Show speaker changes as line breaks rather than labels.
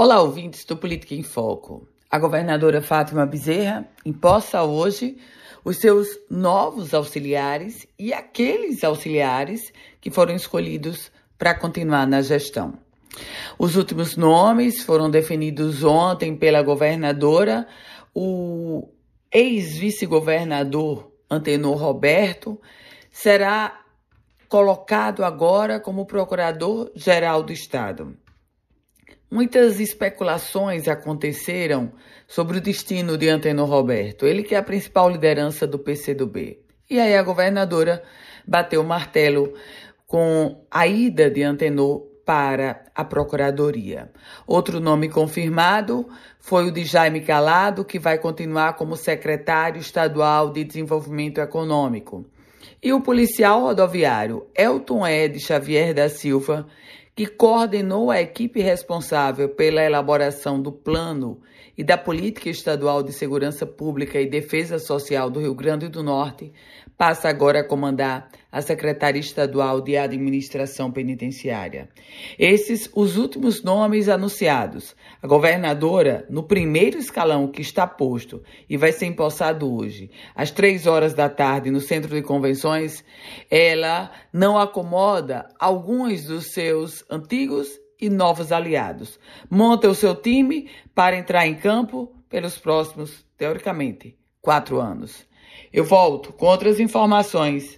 Olá, ouvintes do Política em Foco. A governadora Fátima Bezerra imposta hoje os seus novos auxiliares e aqueles auxiliares que foram escolhidos para continuar na gestão. Os últimos nomes foram definidos ontem pela governadora. O ex-vice-governador Antenor Roberto será colocado agora como procurador-geral do Estado. Muitas especulações aconteceram sobre o destino de Antenor Roberto, ele que é a principal liderança do PCdoB. E aí a governadora bateu o martelo com a ida de Antenor para a Procuradoria. Outro nome confirmado foi o de Jaime Calado, que vai continuar como secretário estadual de Desenvolvimento Econômico. E o policial rodoviário Elton Ed Xavier da Silva, que coordenou a equipe responsável pela elaboração do plano e da Política Estadual de Segurança Pública e Defesa Social do Rio Grande do Norte, passa agora a comandar a Secretaria Estadual de Administração Penitenciária. Esses os últimos nomes anunciados. A governadora, no primeiro escalão que está posto e vai ser empossado hoje, às três horas da tarde, no Centro de Convenções, ela não acomoda alguns dos seus antigos e novos aliados. Monta o seu time para entrar em campo pelos próximos, teoricamente, quatro anos. Eu volto com outras informações